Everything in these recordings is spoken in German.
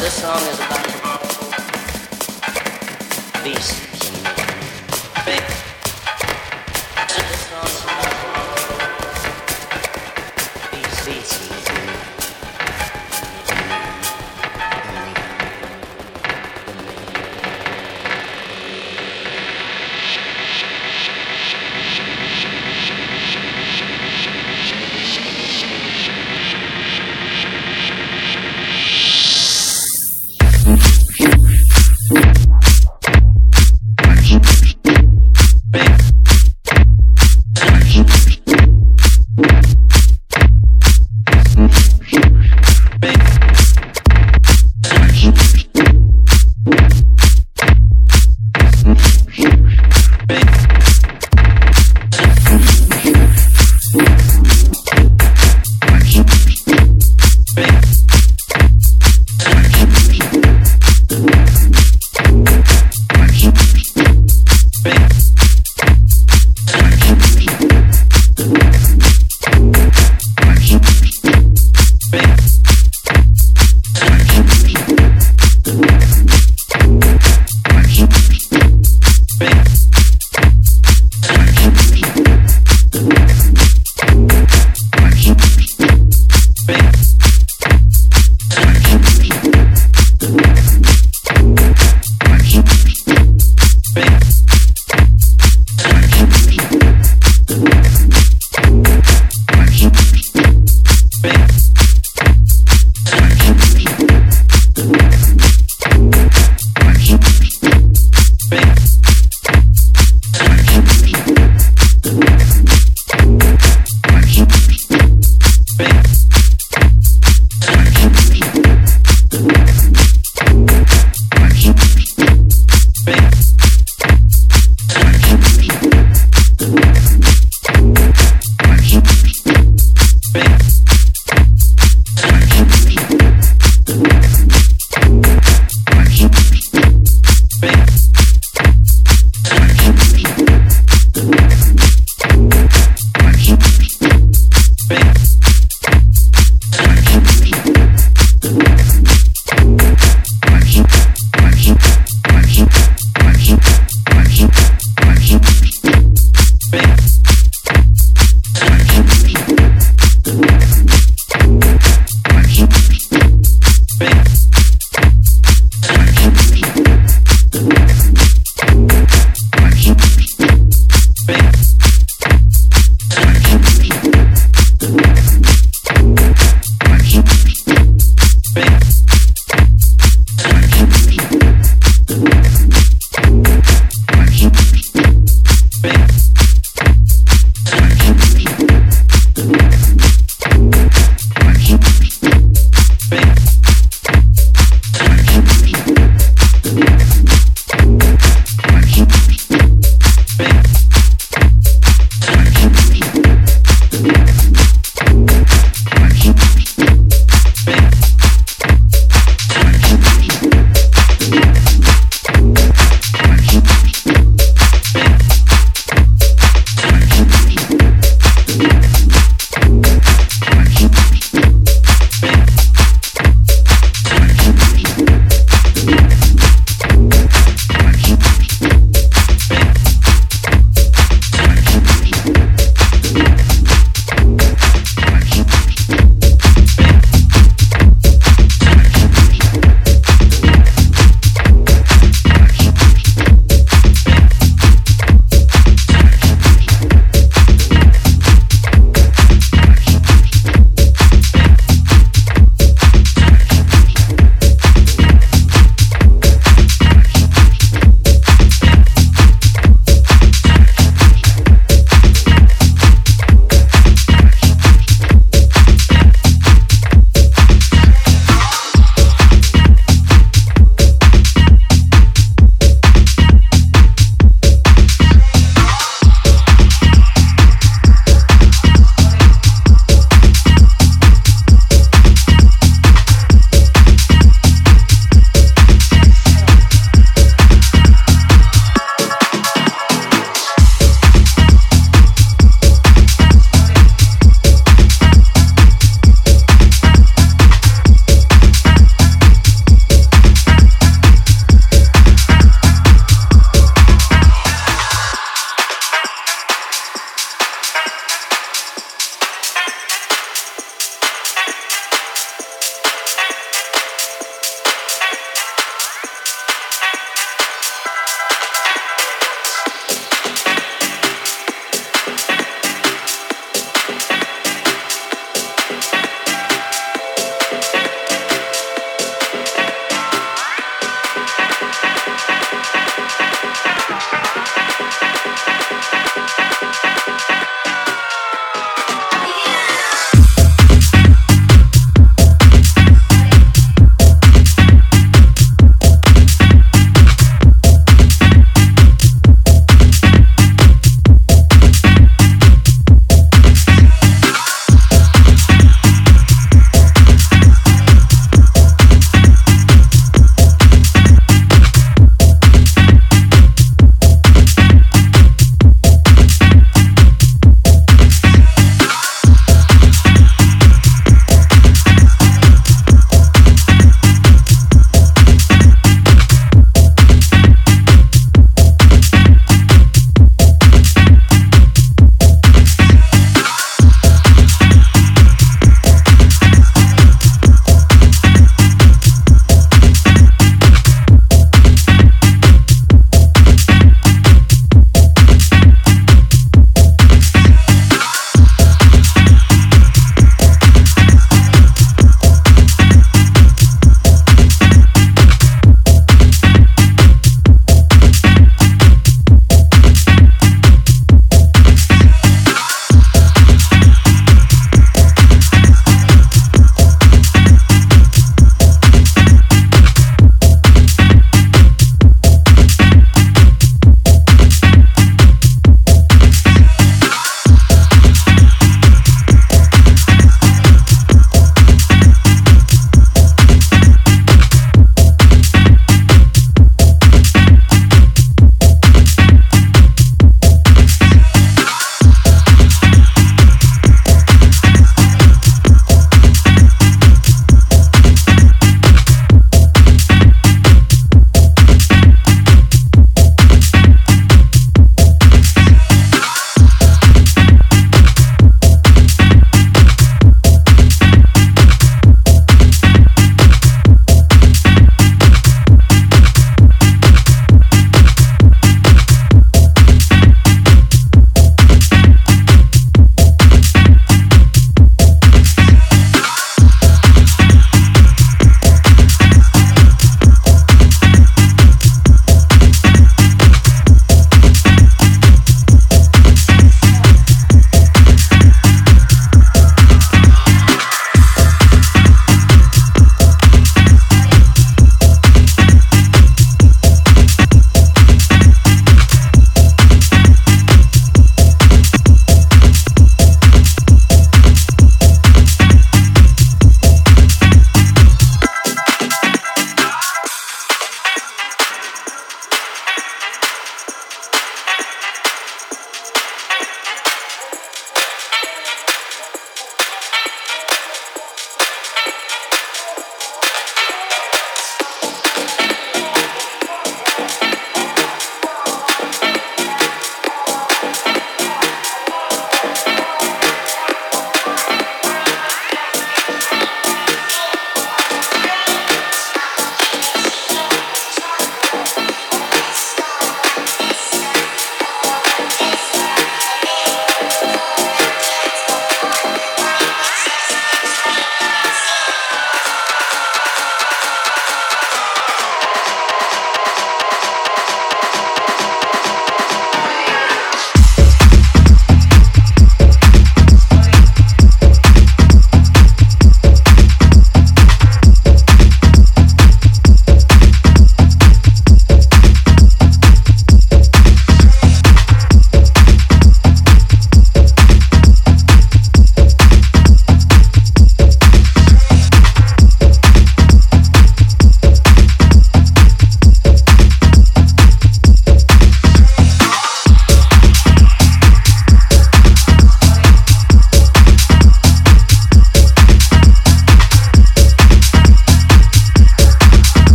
this song is about peace.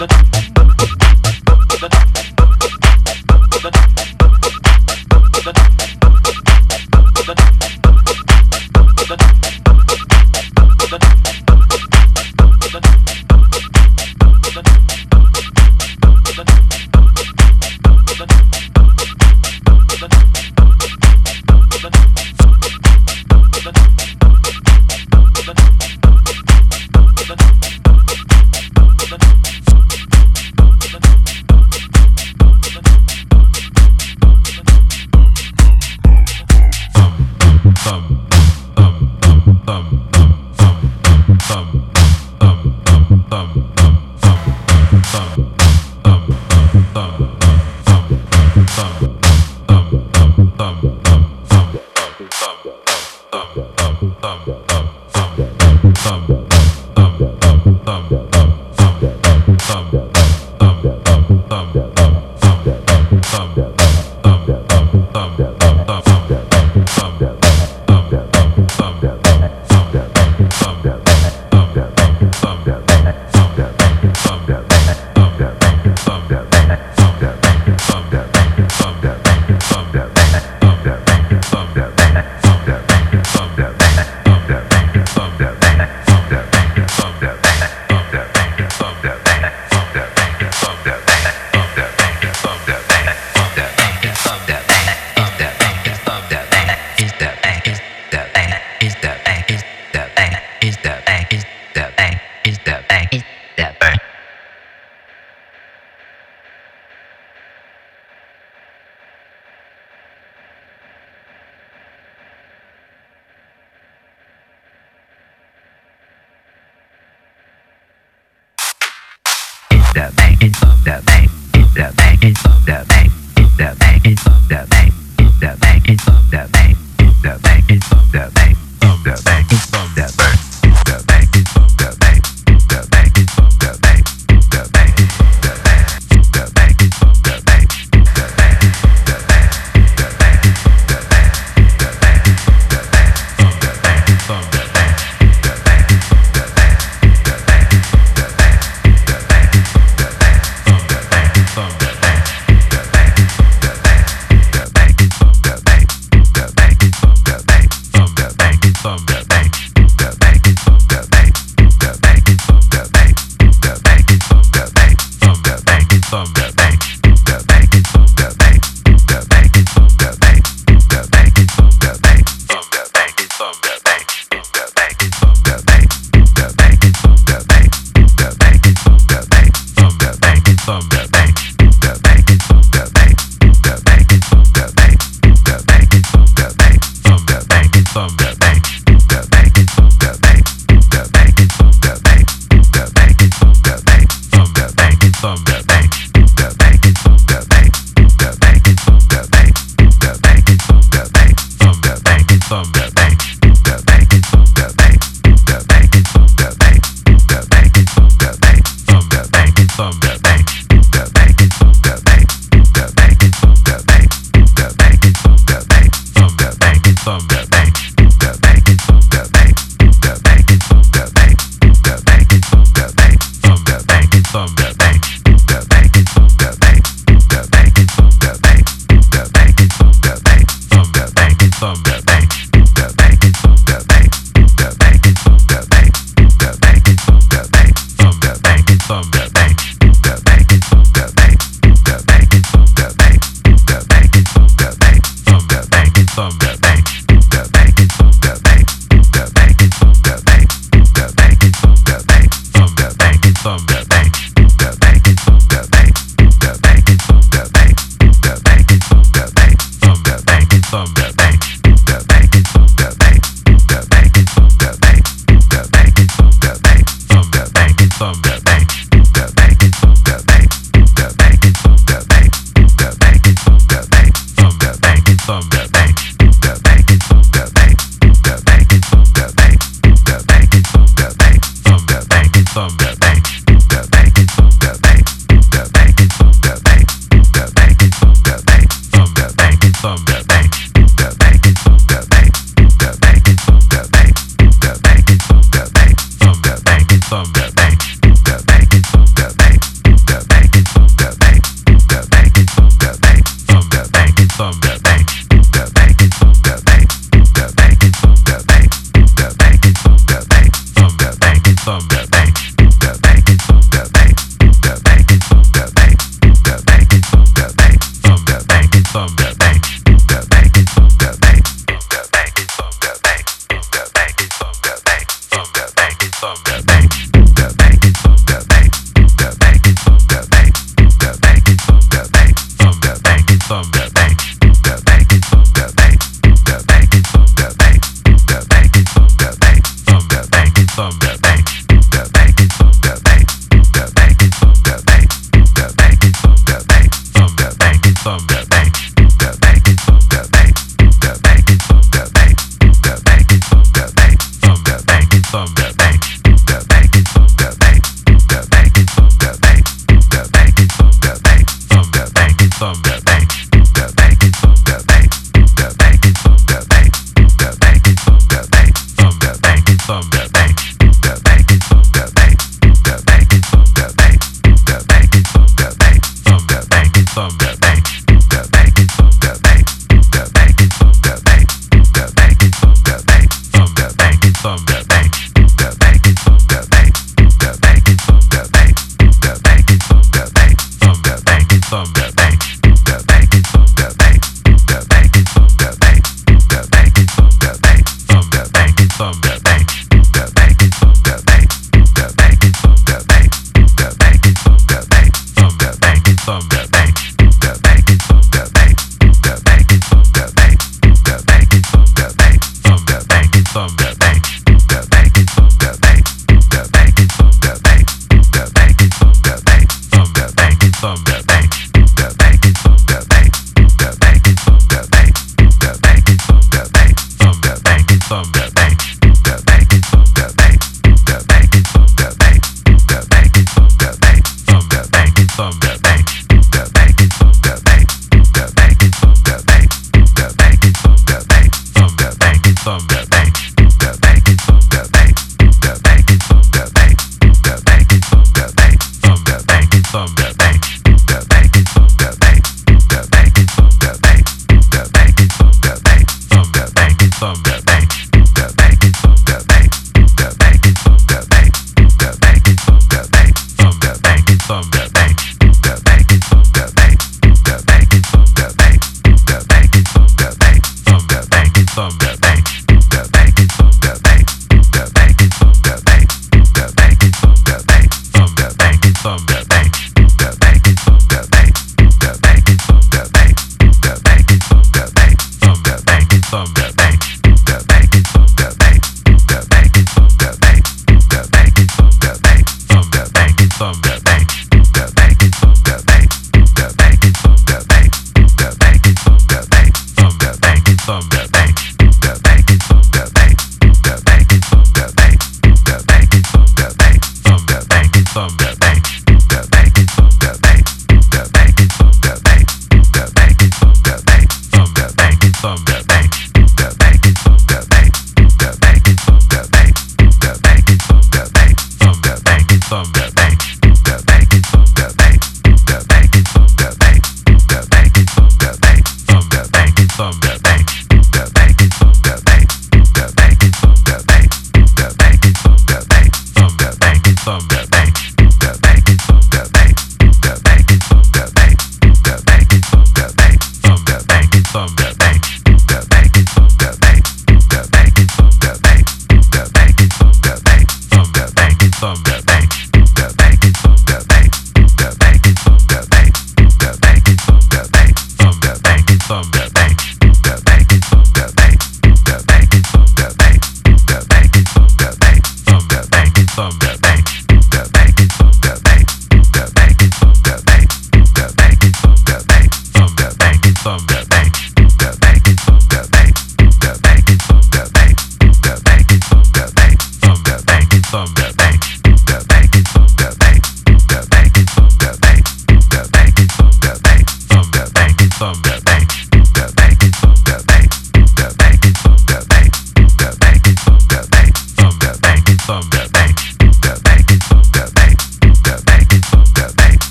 the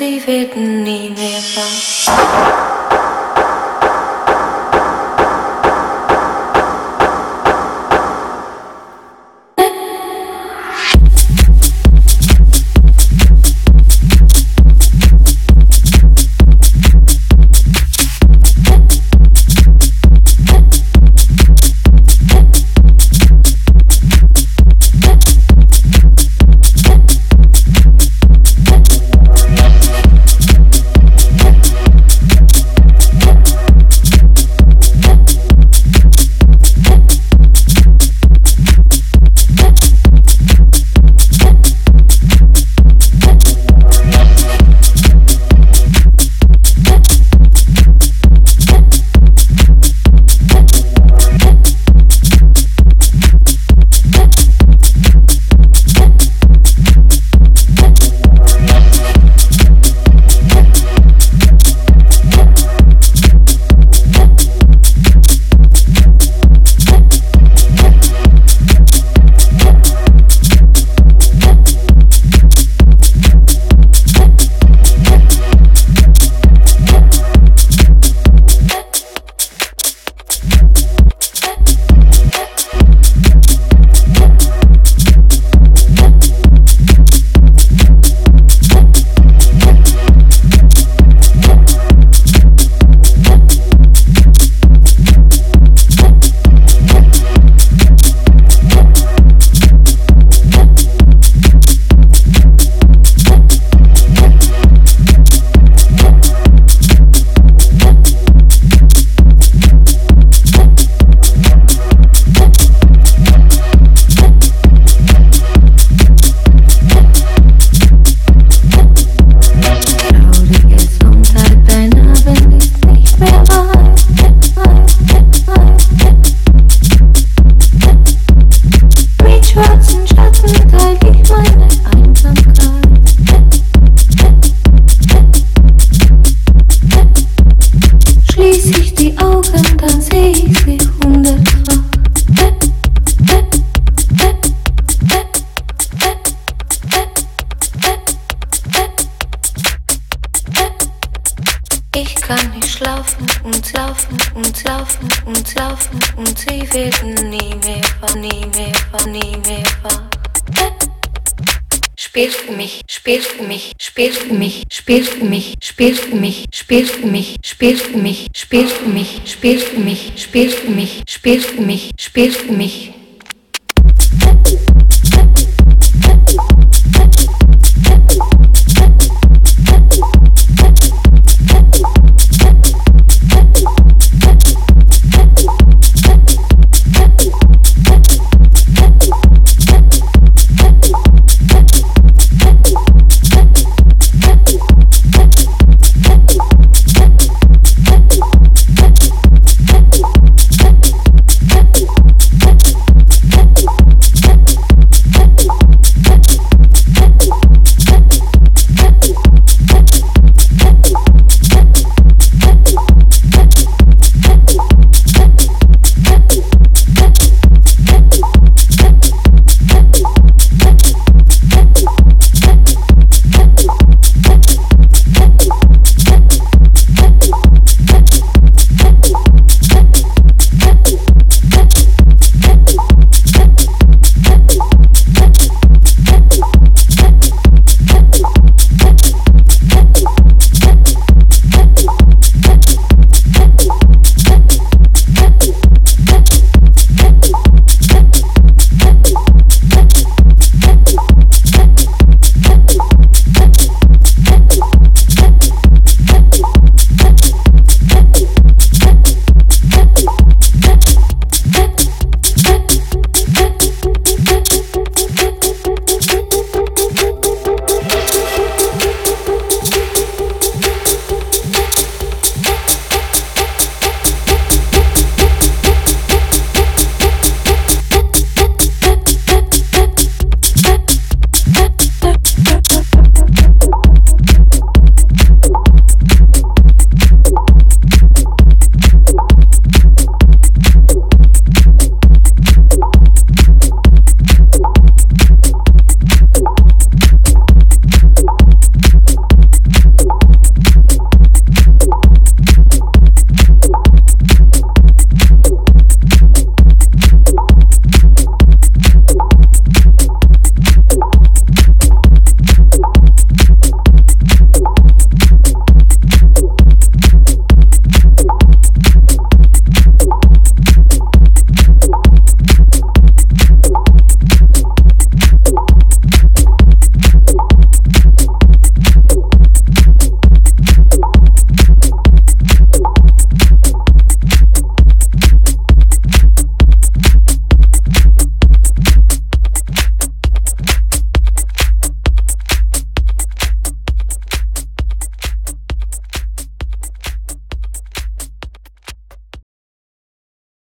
sie werden nie mehr wahr. spiel für mich, spiel für mich, spiel für mich, spiel für mich, spiel für mich, spiel für mich, spiel für mich, spiel für mich, spiel für mich.